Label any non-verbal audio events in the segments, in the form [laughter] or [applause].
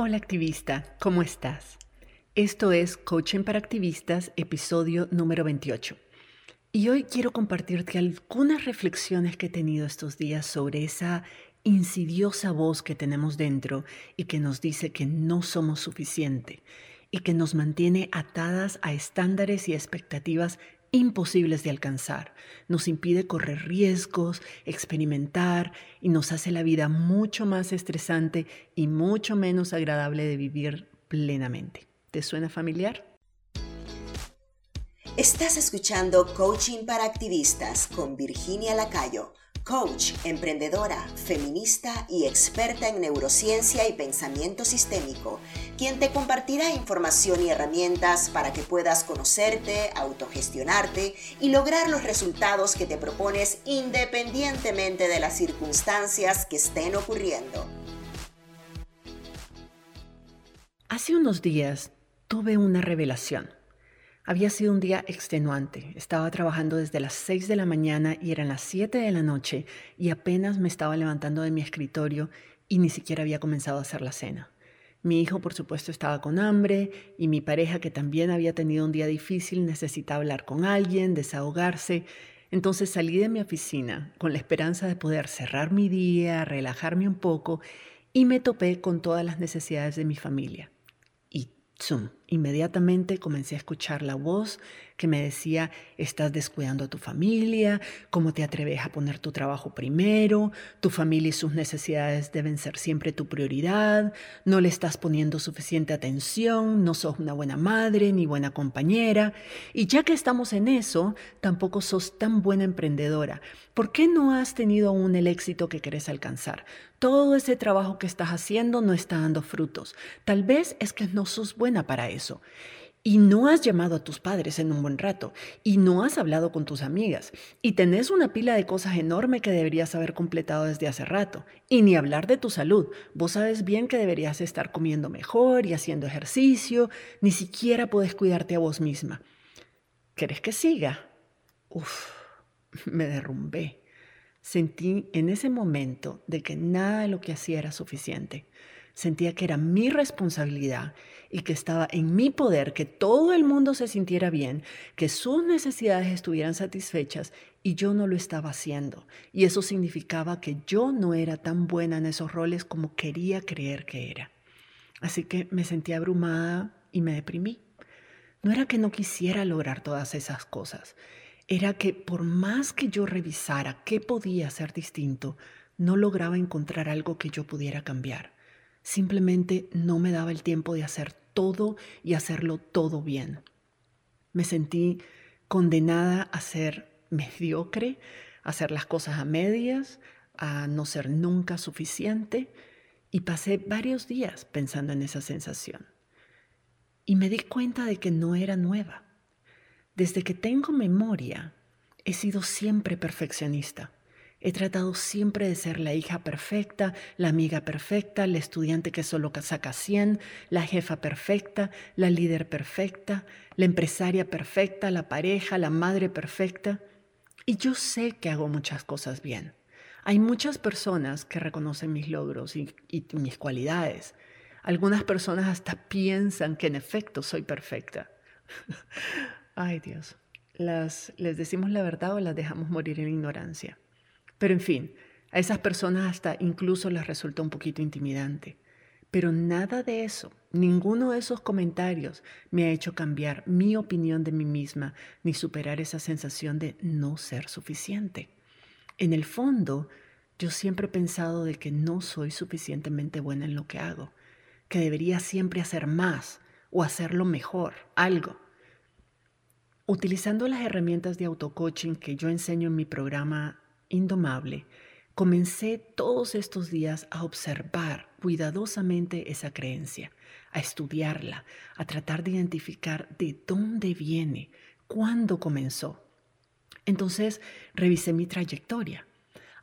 Hola activista, ¿cómo estás? Esto es Coaching para Activistas, episodio número 28. Y hoy quiero compartirte algunas reflexiones que he tenido estos días sobre esa insidiosa voz que tenemos dentro y que nos dice que no somos suficiente y que nos mantiene atadas a estándares y expectativas imposibles de alcanzar, nos impide correr riesgos, experimentar y nos hace la vida mucho más estresante y mucho menos agradable de vivir plenamente. ¿Te suena familiar? Estás escuchando Coaching para Activistas con Virginia Lacayo coach, emprendedora, feminista y experta en neurociencia y pensamiento sistémico, quien te compartirá información y herramientas para que puedas conocerte, autogestionarte y lograr los resultados que te propones independientemente de las circunstancias que estén ocurriendo. Hace unos días tuve una revelación. Había sido un día extenuante. Estaba trabajando desde las 6 de la mañana y eran las 7 de la noche y apenas me estaba levantando de mi escritorio y ni siquiera había comenzado a hacer la cena. Mi hijo, por supuesto, estaba con hambre y mi pareja, que también había tenido un día difícil, necesitaba hablar con alguien, desahogarse. Entonces salí de mi oficina con la esperanza de poder cerrar mi día, relajarme un poco y me topé con todas las necesidades de mi familia. Zoom. Inmediatamente comencé a escuchar la voz que me decía, estás descuidando a tu familia, cómo te atreves a poner tu trabajo primero, tu familia y sus necesidades deben ser siempre tu prioridad, no le estás poniendo suficiente atención, no sos una buena madre ni buena compañera, y ya que estamos en eso, tampoco sos tan buena emprendedora. ¿Por qué no has tenido aún el éxito que querés alcanzar? Todo ese trabajo que estás haciendo no está dando frutos. Tal vez es que no sos buena para eso y no has llamado a tus padres en un buen rato y no has hablado con tus amigas y tenés una pila de cosas enorme que deberías haber completado desde hace rato y ni hablar de tu salud. Vos sabes bien que deberías estar comiendo mejor y haciendo ejercicio, ni siquiera puedes cuidarte a vos misma. ¿Querés que siga? Uf, [laughs] me derrumbé. Sentí en ese momento de que nada de lo que hacía era suficiente. Sentía que era mi responsabilidad y que estaba en mi poder que todo el mundo se sintiera bien, que sus necesidades estuvieran satisfechas y yo no lo estaba haciendo. Y eso significaba que yo no era tan buena en esos roles como quería creer que era. Así que me sentí abrumada y me deprimí. No era que no quisiera lograr todas esas cosas, era que por más que yo revisara qué podía ser distinto, no lograba encontrar algo que yo pudiera cambiar. Simplemente no me daba el tiempo de hacer todo y hacerlo todo bien. Me sentí condenada a ser mediocre, a hacer las cosas a medias, a no ser nunca suficiente y pasé varios días pensando en esa sensación. Y me di cuenta de que no era nueva. Desde que tengo memoria, he sido siempre perfeccionista. He tratado siempre de ser la hija perfecta, la amiga perfecta, la estudiante que solo saca 100, la jefa perfecta, la líder perfecta, la empresaria perfecta, la pareja, la madre perfecta. Y yo sé que hago muchas cosas bien. Hay muchas personas que reconocen mis logros y, mis cualidades. Algunas personas hasta piensan que en efecto soy perfecta. [laughs] Ay Dios, las, les decimos la verdad o las dejamos morir en ignorancia. Pero en fin, a esas personas hasta incluso les resulta un poquito intimidante. Pero nada de eso, ninguno de esos comentarios me ha hecho cambiar mi opinión de mí misma ni superar esa sensación de no ser suficiente. En el fondo, yo siempre he pensado de que no soy suficientemente buena en lo que hago, que debería siempre hacer más o hacerlo mejor, algo. Utilizando las herramientas de autocoaching que yo enseño en mi programa indomable, comencé todos estos días a observar cuidadosamente esa creencia, a estudiarla, a tratar de identificar de dónde viene, cuándo comenzó. Entonces revisé mi trayectoria.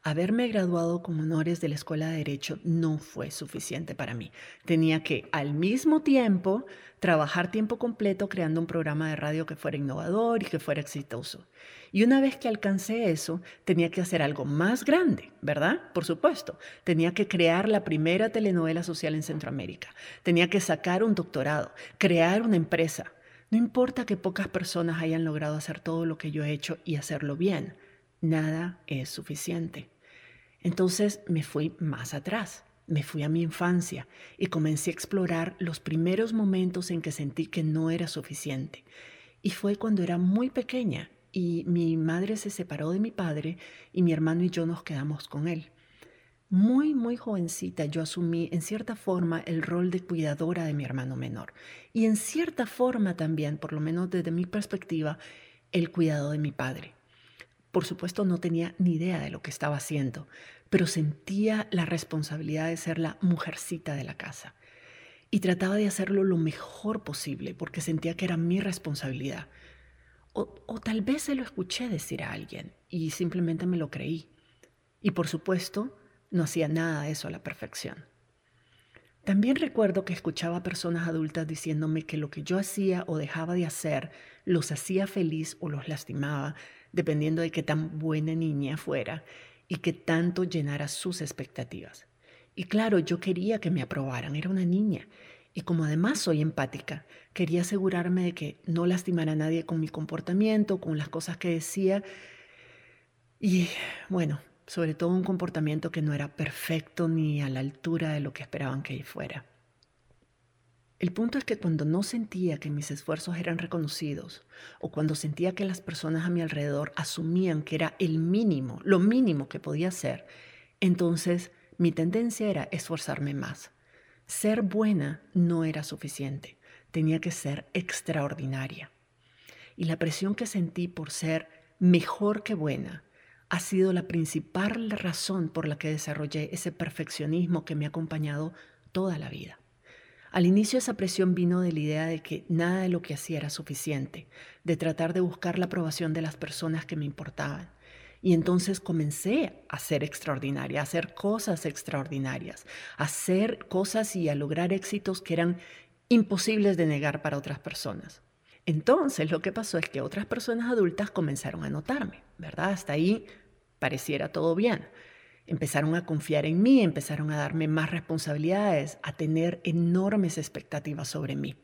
Haberme graduado con honores de la Escuela de Derecho no fue suficiente para mí. Tenía que al mismo tiempo trabajar tiempo completo creando un programa de radio que fuera innovador y que fuera exitoso. Y una vez que alcancé eso, tenía que hacer algo más grande, ¿verdad? Por supuesto. Tenía que crear la primera telenovela social en Centroamérica. Tenía que sacar un doctorado, crear una empresa. No importa que pocas personas hayan logrado hacer todo lo que yo he hecho y hacerlo bien, nada es suficiente. Entonces me fui más atrás, me fui a mi infancia y comencé a explorar los primeros momentos en que sentí que no era suficiente. Y fue cuando era muy pequeña y mi madre se separó de mi padre y mi hermano y yo nos quedamos con él. Muy, muy jovencita yo asumí en cierta forma el rol de cuidadora de mi hermano menor y en cierta forma también, por lo menos desde mi perspectiva, el cuidado de mi padre. Por supuesto no tenía ni idea de lo que estaba haciendo, pero sentía la responsabilidad de ser la mujercita de la casa. Y trataba de hacerlo lo mejor posible porque sentía que era mi responsabilidad. O, o, tal vez se lo escuché decir a alguien y simplemente me lo creí. Y por supuesto, no hacía nada de eso a la perfección. También recuerdo que escuchaba a personas adultas diciéndome que lo que yo hacía o dejaba de hacer los hacía feliz o los lastimaba, dependiendo de qué tan buena niña fuera y qué tanto llenara sus expectativas. Y claro, yo quería que me aprobaran, era una niña. Y como además soy empática, quería asegurarme de que no lastimara a nadie con mi comportamiento, con las cosas que decía. Y bueno, sobre todo un comportamiento que no era perfecto ni a la altura de lo que esperaban que fuera. El punto es que cuando no sentía que mis esfuerzos eran reconocidos o cuando sentía que las personas a mi alrededor asumían que era el mínimo, lo mínimo que podía hacer, entonces mi tendencia era esforzarme más. Ser buena no era suficiente, tenía que ser extraordinaria. Y la presión que sentí por ser mejor que buena ha sido la principal razón por la que desarrollé ese perfeccionismo que me ha acompañado toda la vida. Al inicio esa presión vino de la idea de que nada de lo que hacía era suficiente, de tratar de buscar la aprobación de las personas que me importaban. Y entonces comencé a ser extraordinaria, a hacer cosas extraordinarias, a hacer cosas y a lograr éxitos que eran imposibles de negar para otras personas. Entonces lo que pasó es que otras personas adultas comenzaron a notarme, ¿verdad? Hasta ahí pareciera todo bien empezaron a confiar en mí, empezaron a darme más responsabilidades, a tener enormes expectativas sobre mí.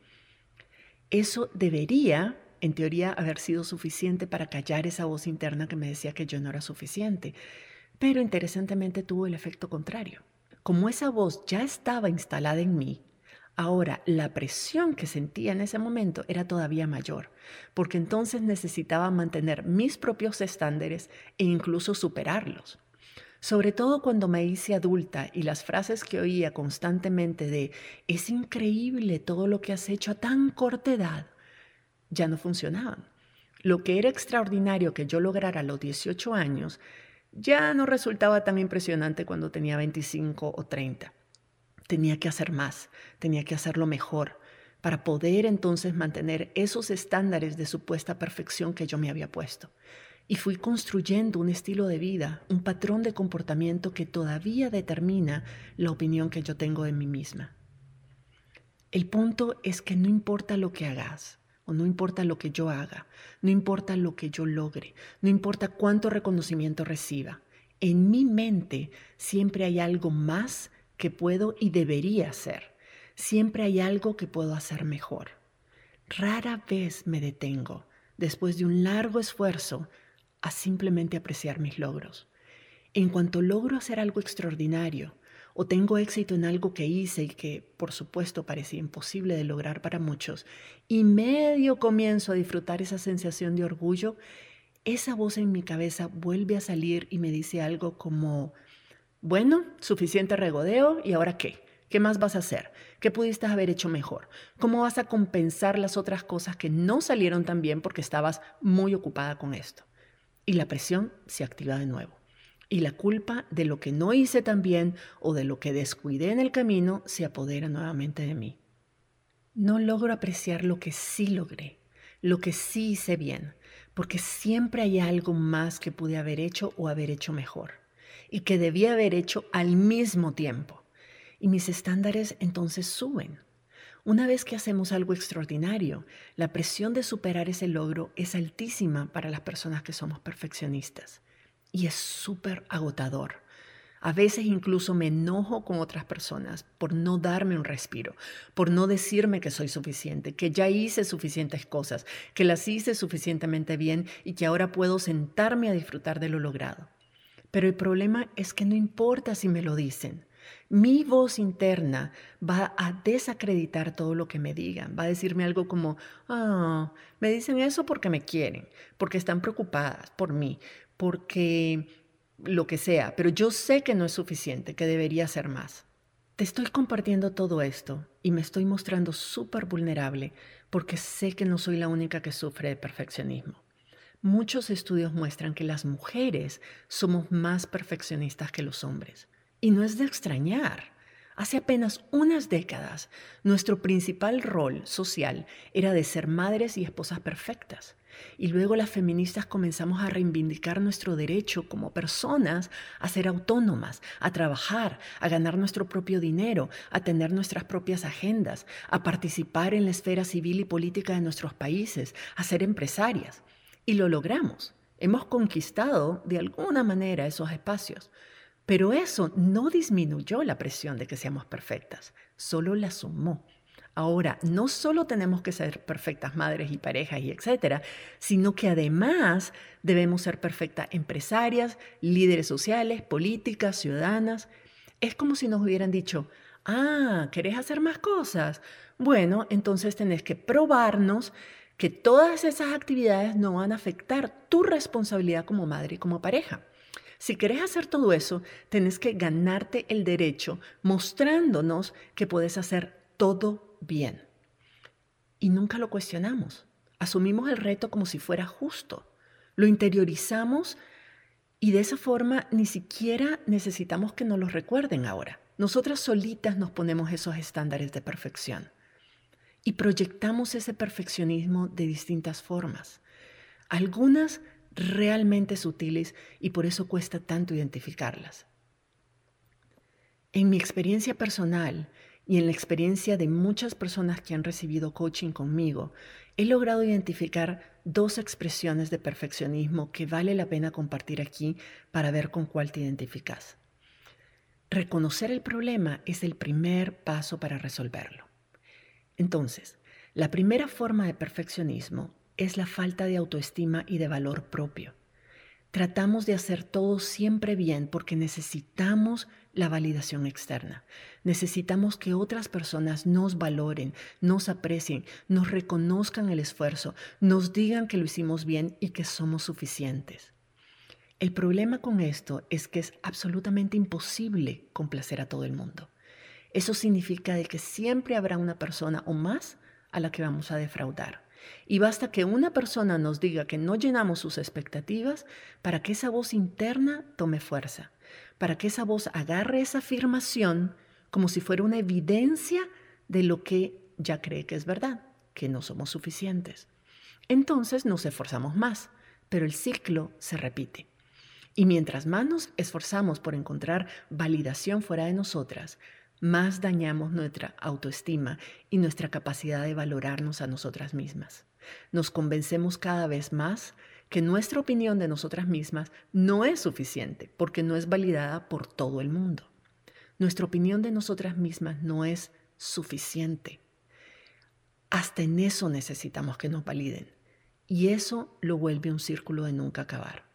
Eso debería, en teoría, haber sido suficiente para callar esa voz interna que me decía que yo no era suficiente, pero interesantemente tuvo el efecto contrario. Como esa voz ya estaba instalada en mí, Ahora, la presión que sentía en ese momento era todavía mayor, porque entonces necesitaba mantener mis propios estándares e incluso superarlos sobre todo cuando me hice adulta y las frases que oía constantemente de es increíble todo lo que has hecho a tan corta edad, ya no funcionaban. Lo que era extraordinario que yo lograra a los 18 años ya no resultaba tan impresionante cuando tenía 25 o 30. Tenía que hacer más, tenía que hacerlo mejor para poder entonces mantener esos estándares de supuesta perfección que yo me había puesto y fui construyendo un estilo de vida, un patrón de comportamiento que todavía determina la opinión que yo tengo de mí misma. El punto es que no importa lo que hagas, o no importa lo que yo haga, no importa lo que yo logre, no importa cuánto reconocimiento reciba, en mi mente siempre hay algo más que puedo y debería hacer. Siempre hay algo que puedo hacer mejor. Rara vez me detengo, después de un largo esfuerzo, a simplemente apreciar mis logros. En cuanto logro hacer algo extraordinario o tengo éxito en algo que hice y que por supuesto parecía imposible de lograr para muchos, y medio comienzo a disfrutar esa sensación de orgullo, esa voz en mi cabeza vuelve a salir y me dice algo como, bueno, suficiente regodeo, ¿y ahora qué? ¿Qué más vas a hacer? ¿Qué pudiste haber hecho mejor? ¿Cómo vas a compensar las otras cosas que no salieron tan bien porque estabas muy ocupada con esto? Y la presión se activa de nuevo. Y la culpa de lo que no hice tan bien o de lo que descuidé en el camino se apodera nuevamente de mí. No logro apreciar lo que sí logré, lo que sí hice bien, porque siempre hay algo más que pude haber hecho o haber hecho mejor. y que debía haber hecho al mismo tiempo. Y mis estándares entonces suben. Una vez que hacemos algo extraordinario, la presión de superar ese logro es altísima para las personas que somos perfeccionistas. Y es súper agotador. A veces incluso me enojo con otras personas por no darme un respiro, por no decirme que soy suficiente, que ya hice suficientes cosas, que las hice suficientemente bien y que ahora puedo sentarme a disfrutar de lo logrado. Pero el problema es que no importa si me lo dicen. Mi voz interna va a desacreditar todo lo que me digan, va a decirme algo como, ah, me dicen eso porque me quieren, porque están preocupadas por mí, porque lo que sea, pero yo sé que no es suficiente, que debería ser más. Te estoy compartiendo todo esto y me estoy mostrando súper vulnerable porque sé que no soy la única que sufre de perfeccionismo. Muchos estudios muestran que las mujeres somos más perfeccionistas que los hombres. Y no es de extrañar. Hace apenas unas décadas, nuestro principal rol social era de ser madres y esposas perfectas. Y luego las feministas comenzamos a reivindicar nuestro derecho como personas a ser autónomas, a trabajar, a ganar nuestro propio dinero, a tener nuestras propias agendas, a participar en la esfera civil y política de nuestros países, a ser empresarias. Y lo logramos. Hemos conquistado de alguna manera esos espacios. Pero eso no disminuyó la presión de que seamos perfectas, solo la sumó. Ahora, no solo tenemos que ser perfectas madres y parejas y etcétera, sino que además debemos ser perfectas empresarias, líderes sociales, políticas, ciudadanas. Es como si nos hubieran dicho, ah, ¿querés hacer más cosas? Bueno, entonces tenés que probarnos que todas esas actividades no van a afectar tu responsabilidad como madre y como pareja. Si querés hacer todo eso, tenés que ganarte el derecho mostrándonos que puedes hacer todo bien. Y nunca lo cuestionamos. Asumimos el reto como si fuera justo. Lo interiorizamos y de esa forma ni siquiera necesitamos que nos lo recuerden ahora. Nosotras solitas nos ponemos esos estándares de perfección y proyectamos ese perfeccionismo de distintas formas. Algunas realmente sutiles y por eso cuesta tanto identificarlas. En mi experiencia personal, y en la experiencia de muchas personas que han recibido coaching conmigo, he logrado identificar dos expresiones de perfeccionismo que vale la pena compartir aquí para ver con cuál te identificas. Reconocer el problema es el primer paso para resolverlo. Entonces, la primera forma de perfeccionismo es la falta de autoestima y de valor propio. Tratamos de hacer todo siempre bien porque necesitamos la validación externa. Necesitamos que otras personas nos valoren, nos aprecien, nos reconozcan el esfuerzo, nos digan que lo hicimos bien y que somos suficientes. El problema con esto es que es absolutamente imposible complacer a todo el mundo. Eso significa de que siempre habrá una persona o más a la que vamos a defraudar. Y basta que una persona nos diga que no llenamos sus expectativas para que esa voz interna tome fuerza, para que esa voz agarre esa afirmación como si fuera una evidencia de lo que ya cree que es verdad, que no somos suficientes. Entonces nos esforzamos más, pero el ciclo se repite. Y mientras más nos esforzamos por encontrar validación fuera de nosotras, más dañamos nuestra autoestima y nuestra capacidad de valorarnos a nosotras mismas. Nos convencemos cada vez más que nuestra opinión de nosotras mismas no es suficiente porque no es validada por todo el mundo. Nuestra opinión de nosotras mismas no es suficiente. Hasta en eso necesitamos que nos validen. Y eso lo vuelve un círculo de nunca acabar.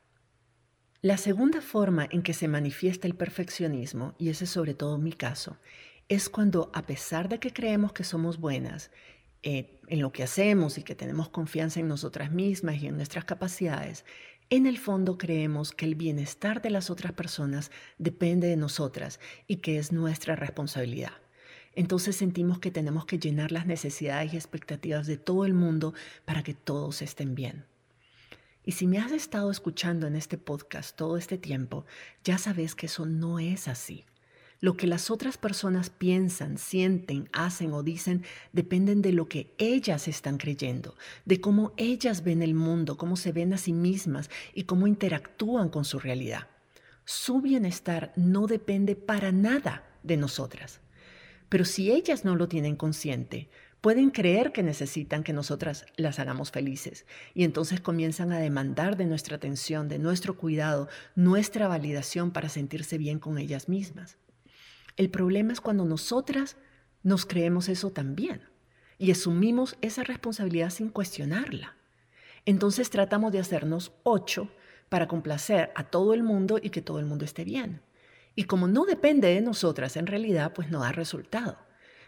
La segunda forma en que se manifiesta el perfeccionismo, y ese es sobre todo mi caso, es cuando a pesar de que creemos que somos buenas eh, en lo que hacemos y que tenemos confianza en nosotras mismas y en nuestras capacidades, en el fondo creemos que el bienestar de las otras personas depende de nosotras y que es nuestra responsabilidad. Entonces sentimos que tenemos que llenar las necesidades y expectativas de todo el mundo para que todos estén bien. Y si me has estado escuchando en este podcast todo este tiempo, ya sabes que eso no es así. Lo que las otras personas piensan, sienten, hacen o dicen dependen de lo que ellas están creyendo, de cómo ellas ven el mundo, cómo se ven a sí mismas y cómo interactúan con su realidad. Su bienestar no depende para nada de nosotras. Pero si ellas no lo tienen consciente, pueden creer que necesitan que nosotras las hagamos felices y entonces comienzan a demandar de nuestra atención, de nuestro cuidado, nuestra validación para sentirse bien con ellas mismas. El problema es cuando nosotras nos creemos eso también y asumimos esa responsabilidad sin cuestionarla. Entonces tratamos de hacernos ocho para complacer a todo el mundo y que todo el mundo esté bien. Y como no depende de nosotras en realidad, pues no da resultado.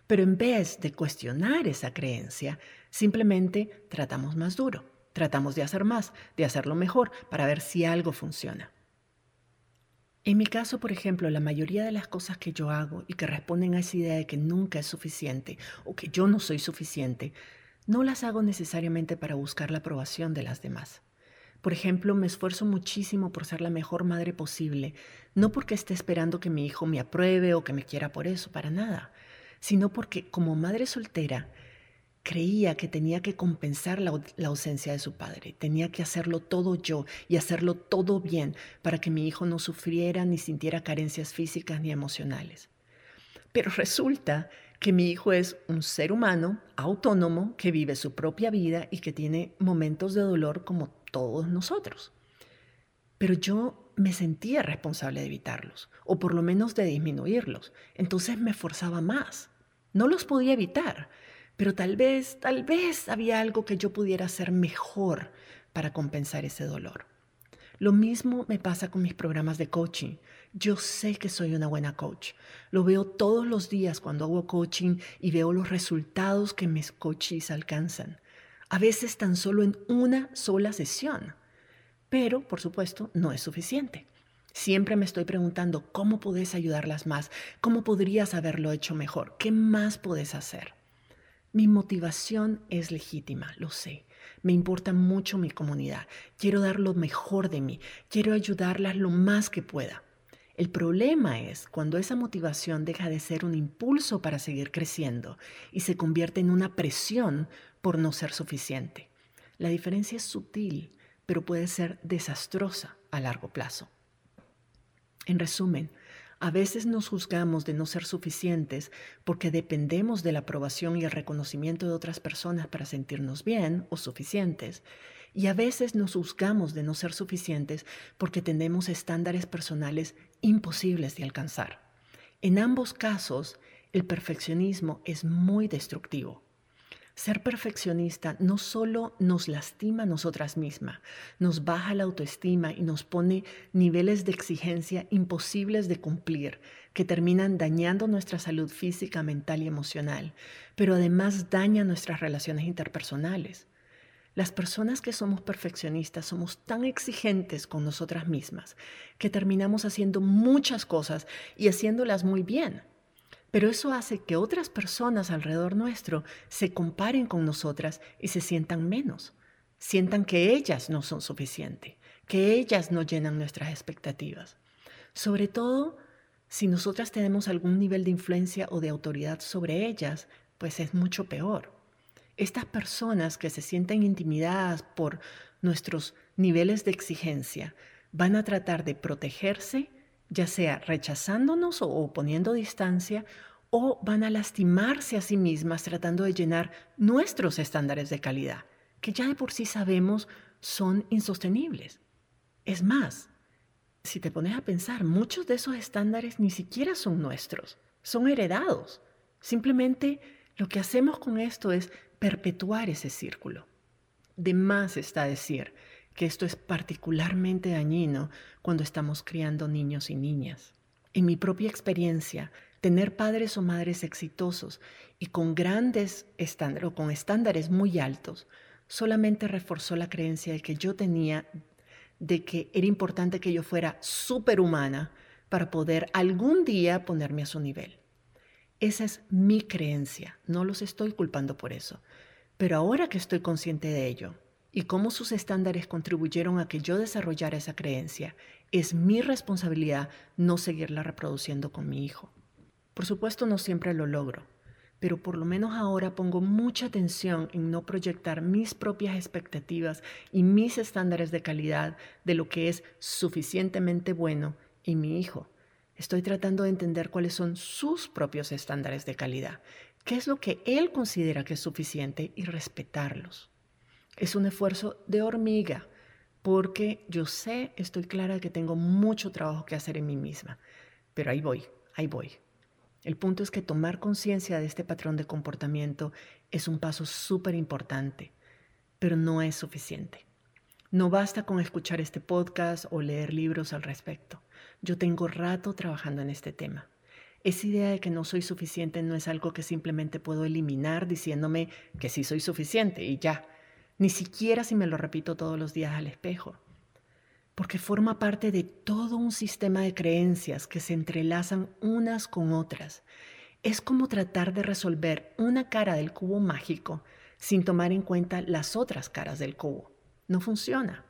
Pero en vez de cuestionar esa creencia, simplemente tratamos más duro, tratamos de hacer más, de hacerlo mejor para ver si algo funciona. En mi caso, por ejemplo, la mayoría de las cosas que yo hago y que responden a esa idea de que nunca es suficiente o que yo no soy suficiente, no las hago necesariamente para buscar la aprobación de las demás. Por ejemplo, me esfuerzo muchísimo por ser la mejor madre posible, no porque esté esperando que mi hijo me apruebe o que me quiera por eso, para nada, sino porque como madre soltera creía que tenía que compensar la, ausencia de su padre, tenía que hacerlo todo yo y hacerlo todo bien para que mi hijo no sufriera ni sintiera carencias físicas ni emocionales. Pero resulta que mi hijo es un ser humano autónomo que vive su propia vida y que tiene momentos de dolor como todos nosotros. Pero yo me sentía responsable de evitarlos, o por lo menos de disminuirlos. Entonces me forzaba más. No los podía evitar, pero tal vez, tal vez había algo que yo pudiera hacer mejor para compensar ese dolor. Lo mismo me pasa con mis programas de coaching. Yo sé que soy una buena coach. Lo veo todos los días cuando hago coaching y veo los resultados que mis coaches alcanzan a veces tan solo en una sola sesión. Pero, por supuesto, no es suficiente. Siempre me estoy preguntando cómo puedes ayudarlas más, cómo podrías haberlo hecho mejor, qué más puedes hacer. Mi motivación es legítima, lo sé. Me importa mucho mi comunidad. Quiero dar lo mejor de mí. Quiero ayudarlas lo más que pueda. El problema es cuando esa motivación deja de ser un impulso para seguir creciendo y se convierte en una presión por no ser suficiente. La diferencia es sutil, pero puede ser desastrosa a largo plazo. En resumen, a veces nos juzgamos de no ser suficientes porque dependemos de la aprobación y el reconocimiento de otras personas para sentirnos bien o suficientes. Y a veces nos juzgamos de no ser suficientes porque tenemos estándares personales imposibles de alcanzar. En ambos casos, el perfeccionismo es muy destructivo. Ser perfeccionista no solo nos lastima a nosotras mismas, nos baja la autoestima y nos pone niveles de exigencia imposibles de cumplir, que terminan dañando nuestra salud física, mental y emocional, pero además daña nuestras relaciones interpersonales. Las personas que somos perfeccionistas somos tan exigentes con nosotras mismas que terminamos haciendo muchas cosas y haciéndolas muy bien pero eso hace que otras personas alrededor nuestro se comparen con nosotras y se sientan menos, sientan que ellas no son suficientes, que ellas no llenan nuestras expectativas. Sobre todo si nosotras tenemos algún nivel de influencia o de autoridad sobre ellas, pues es mucho peor. Estas personas que se sienten intimidadas por nuestros niveles de exigencia van a tratar de protegerse ya sea rechazándonos o poniendo distancia, o van a lastimarse a sí mismas tratando de llenar nuestros estándares de calidad, que ya de por sí sabemos son insostenibles. Es más, si te pones a pensar, muchos de esos estándares ni siquiera son nuestros, son heredados. Simplemente lo que hacemos con esto es perpetuar ese círculo. De más está decir que esto es particularmente dañino cuando estamos criando niños y niñas. En mi propia experiencia, tener padres o madres exitosos y con grandes estándares o con estándares muy altos solamente reforzó la creencia que yo tenía de que era importante que yo fuera superhumana para poder algún día ponerme a su nivel. Esa es mi creencia, no los estoy culpando por eso. Pero ahora que estoy consciente de ello, y cómo sus estándares contribuyeron a que yo desarrollara esa creencia, es mi responsabilidad no seguirla reproduciendo con mi hijo. Por supuesto no siempre lo logro, pero por lo menos ahora pongo mucha atención en no proyectar mis propias expectativas y mis estándares de calidad de lo que es suficientemente bueno y mi hijo. Estoy tratando de entender cuáles son sus propios estándares de calidad, qué es lo que él considera que es suficiente y respetarlos. Es un esfuerzo de hormiga, porque yo sé, estoy clara que tengo mucho trabajo que hacer en mí misma, pero ahí voy, ahí voy. El punto es que tomar conciencia de este patrón de comportamiento es un paso súper importante, pero no es suficiente. No basta con escuchar este podcast o leer libros al respecto. Yo tengo rato trabajando en este tema. Esa idea de que no soy suficiente no es algo que simplemente puedo eliminar diciéndome que sí soy suficiente y ya, ni siquiera si me lo repito todos los días al espejo, porque forma parte de todo un sistema de creencias que se entrelazan unas con otras. Es como tratar de resolver una cara del cubo mágico sin tomar en cuenta las otras caras del cubo. No funciona.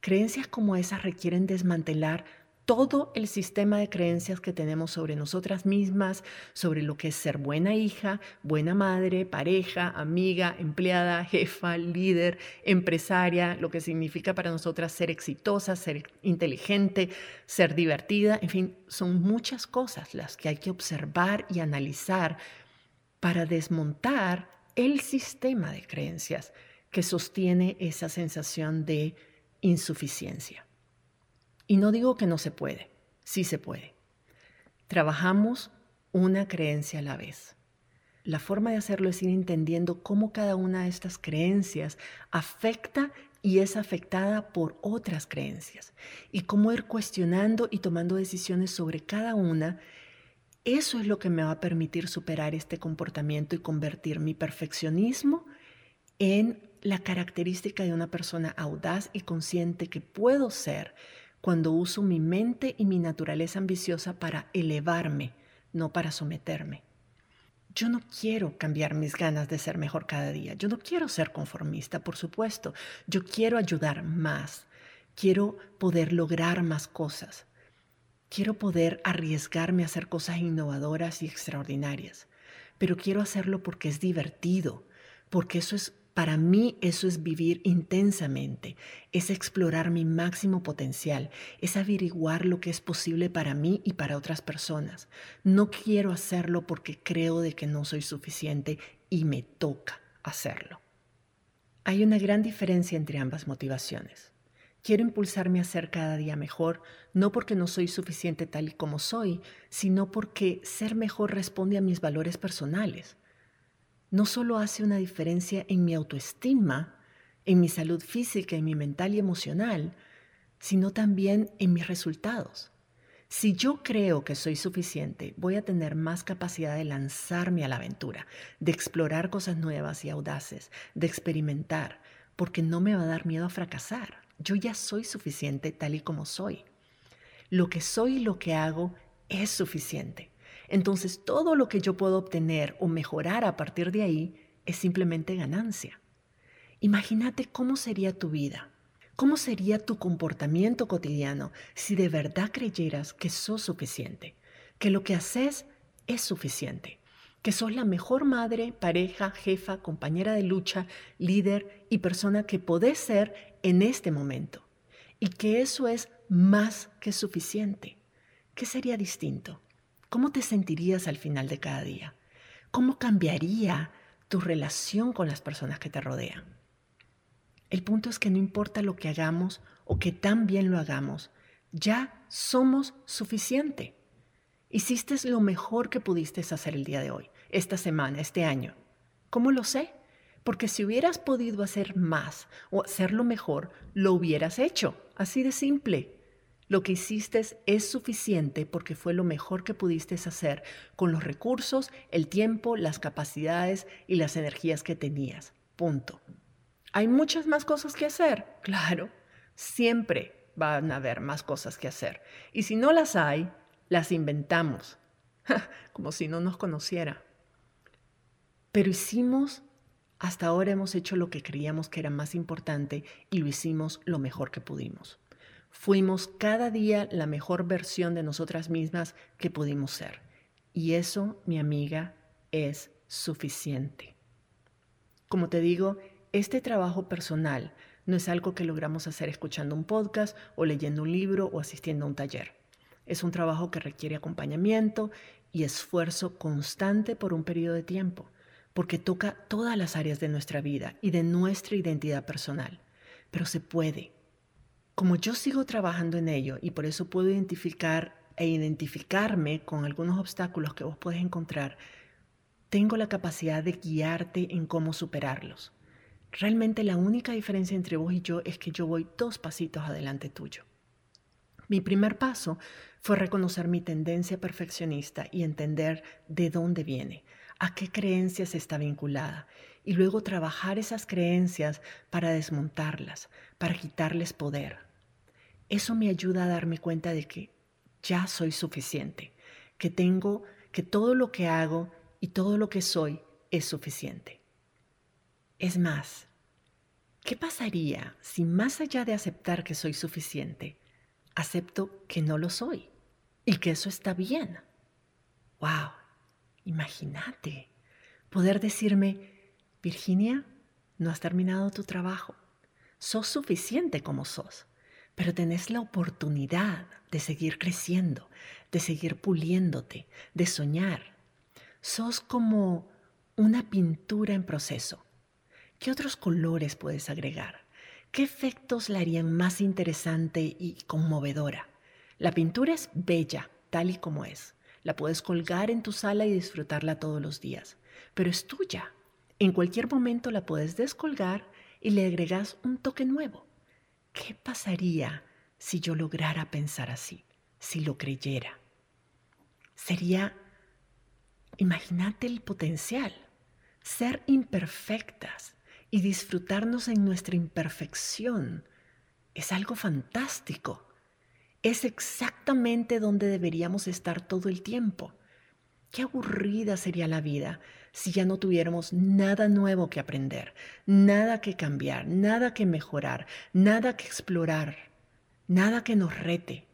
Creencias como esas requieren desmantelar todo el sistema de creencias que tenemos sobre nosotras mismas, sobre lo que es ser buena hija, buena madre, pareja, amiga, empleada, jefa, líder, empresaria, lo que significa para nosotras ser exitosa, ser inteligente, ser divertida, en fin, son muchas cosas las que hay que observar y analizar para desmontar el sistema de creencias que sostiene esa sensación de insuficiencia. Y no digo que no se puede, sí se puede. Trabajamos una creencia a la vez. La forma de hacerlo es ir entendiendo cómo cada una de estas creencias afecta y es afectada por otras creencias y cómo ir cuestionando y tomando decisiones sobre cada una. Eso es lo que me va a permitir superar este comportamiento y convertir mi perfeccionismo en la característica de una persona audaz y consciente que puedo ser cuando uso mi mente y mi naturaleza ambiciosa para elevarme, no para someterme. Yo no quiero cambiar mis ganas de ser mejor cada día. Yo no quiero ser conformista, por supuesto. Yo quiero ayudar más. Quiero poder lograr más cosas. Quiero poder arriesgarme a hacer cosas innovadoras y extraordinarias. Pero quiero hacerlo porque es divertido, porque eso es para mí eso es vivir intensamente, es explorar mi máximo potencial, es averiguar lo que es posible para mí y para otras personas. No quiero hacerlo porque creo de que no soy suficiente y me toca hacerlo. Hay una gran diferencia entre ambas motivaciones. Quiero impulsarme a ser cada día mejor, no porque no soy suficiente tal y como soy, sino porque ser mejor responde a mis valores personales no solo hace una diferencia en mi autoestima, en mi salud física, en mi mental y emocional, sino también en mis resultados. Si yo creo que soy suficiente, voy a tener más capacidad de lanzarme a la aventura, de explorar cosas nuevas y audaces, de experimentar, porque no me va a dar miedo a fracasar. Yo ya soy suficiente tal y como soy. Lo que soy y lo que hago es suficiente. Entonces todo lo que yo puedo obtener o mejorar a partir de ahí es simplemente ganancia. Imagínate cómo sería tu vida, cómo sería tu comportamiento cotidiano si de verdad creyeras que sos suficiente, que lo que haces es suficiente, que sos la mejor madre, pareja, jefa, compañera de lucha, líder y persona que podés ser en este momento, y que eso es más que suficiente. ¿Qué sería distinto? ¿Cómo te sentirías al final de cada día? ¿Cómo cambiaría tu relación con las personas que te rodean? El punto es que no importa lo que hagamos o que tan bien lo hagamos, ya somos suficiente. Hiciste lo mejor que pudiste hacer el día de hoy, esta semana, este año. ¿Cómo lo sé? Porque si hubieras podido hacer más o hacerlo mejor, lo hubieras hecho. Así de simple. Lo que hiciste es suficiente porque fue lo mejor que pudiste hacer con los recursos, el tiempo, las capacidades y las energías que tenías. Punto. ¿Hay muchas más cosas que hacer? [laughs] Claro, siempre van a haber más cosas que hacer. Y si no las hay, las inventamos, [laughs] como si no nos conociera. Pero hicimos, hasta ahora hemos hecho lo que creíamos que era más importante y lo hicimos lo mejor que pudimos. Fuimos cada día la mejor versión de nosotras mismas que pudimos ser. Y eso, mi amiga, es suficiente. Como te digo, este trabajo personal no es algo que logramos hacer escuchando un podcast o leyendo un libro o asistiendo a un taller. Es un trabajo que requiere acompañamiento y esfuerzo constante por un periodo de tiempo, porque toca todas las áreas de nuestra vida y de nuestra identidad personal. Pero se puede. Como yo sigo trabajando en ello y por eso puedo identificar e identificarme con algunos obstáculos que vos puedes encontrar, tengo la capacidad de guiarte en cómo superarlos. Realmente la única diferencia entre vos y yo es que yo voy dos pasitos adelante tuyo. Mi primer paso fue reconocer mi tendencia perfeccionista y entender de dónde viene, a qué creencias está vinculada, y luego trabajar esas creencias para desmontarlas, para quitarles poder. Eso me ayuda a darme cuenta de que ya soy suficiente, que tengo, que todo lo que hago y todo lo que soy es suficiente. Es más, ¿qué pasaría si más allá de aceptar que soy suficiente, acepto que no lo soy y que eso está bien? ¡Wow! Imagínate poder decirme, Virginia, no has terminado tu trabajo. Sos suficiente como sos, pero tenés la oportunidad de seguir creciendo, de seguir puliéndote, de soñar. Sos como una pintura en proceso. ¿Qué otros colores puedes agregar? ¿Qué efectos la harían más interesante y conmovedora? La pintura es bella, tal y como es. La puedes colgar en tu sala y disfrutarla todos los días, pero es tuya. En cualquier momento la puedes descolgar y le agregas un toque nuevo. ¿Qué pasaría si yo lograra pensar así, si lo creyera? Sería, imagínate el potencial, ser imperfectas, y disfrutarnos en nuestra imperfección es algo fantástico. Es exactamente donde deberíamos estar todo el tiempo. Qué aburrida sería la vida si ya no tuviéramos nada nuevo que aprender, nada que cambiar, nada que mejorar, nada que explorar, nada que nos rete.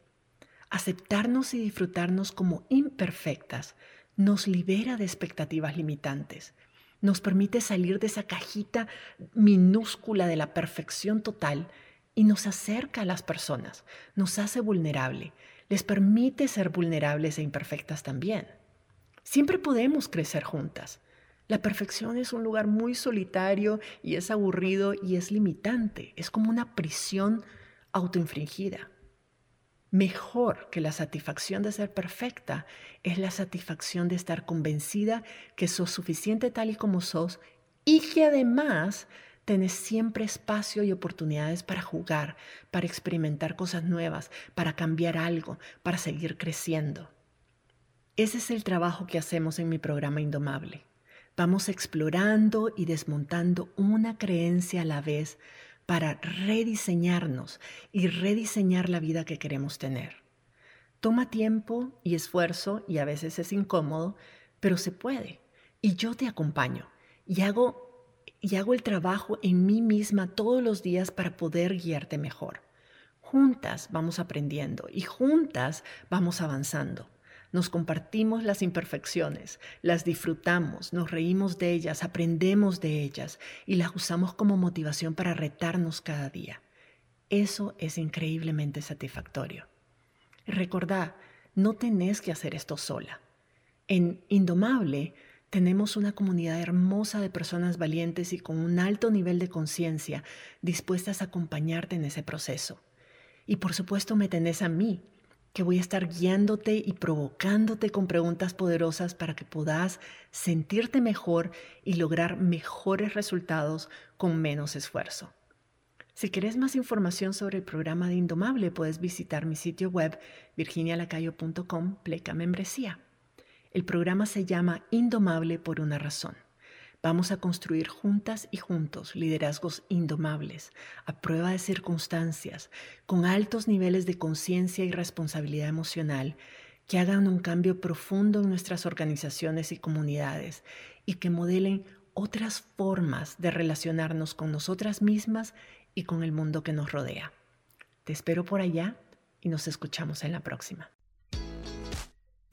Aceptarnos y disfrutarnos como imperfectas nos libera de expectativas limitantes nos permite salir de esa cajita minúscula de la perfección total y nos acerca a las personas, nos hace vulnerable, les permite ser vulnerables e imperfectas también. Siempre podemos crecer juntas. La perfección es un lugar muy solitario y es aburrido y es limitante, es como una prisión autoinfringida. Mejor que la satisfacción de ser perfecta es la satisfacción de estar convencida que sos suficiente tal y como sos y que además tenés siempre espacio y oportunidades para jugar, para experimentar cosas nuevas, para cambiar algo, para seguir creciendo. Ese es el trabajo que hacemos en mi programa Indomable. Vamos explorando y desmontando una creencia a la vez para rediseñarnos y rediseñar la vida que queremos tener. Toma tiempo y esfuerzo y a veces es incómodo, pero se puede. Y yo te acompaño y hago, y hago el trabajo en mí misma todos los días para poder guiarte mejor. Juntas vamos aprendiendo y juntas vamos avanzando. Nos compartimos las imperfecciones, las disfrutamos, nos reímos de ellas, aprendemos de ellas y las usamos como motivación para retarnos cada día. Eso es increíblemente satisfactorio. Recordá, no tenés que hacer esto sola. En Indomable tenemos una comunidad hermosa de personas valientes y con un alto nivel de conciencia dispuestas a acompañarte en ese proceso. Y por supuesto me tenés a mí que voy a estar guiándote y provocándote con preguntas poderosas para que puedas sentirte mejor y lograr mejores resultados con menos esfuerzo. Si quieres más información sobre el programa de Indomable, puedes visitar mi sitio web virginialacayo.com pleca membresía. El programa se llama Indomable por una razón. Vamos a construir juntas y juntos liderazgos indomables, a prueba de circunstancias, con altos niveles de conciencia y responsabilidad emocional, que hagan un cambio profundo en nuestras organizaciones y comunidades y que modelen otras formas de relacionarnos con nosotras mismas y con el mundo que nos rodea. Te espero por allá y nos escuchamos en la próxima.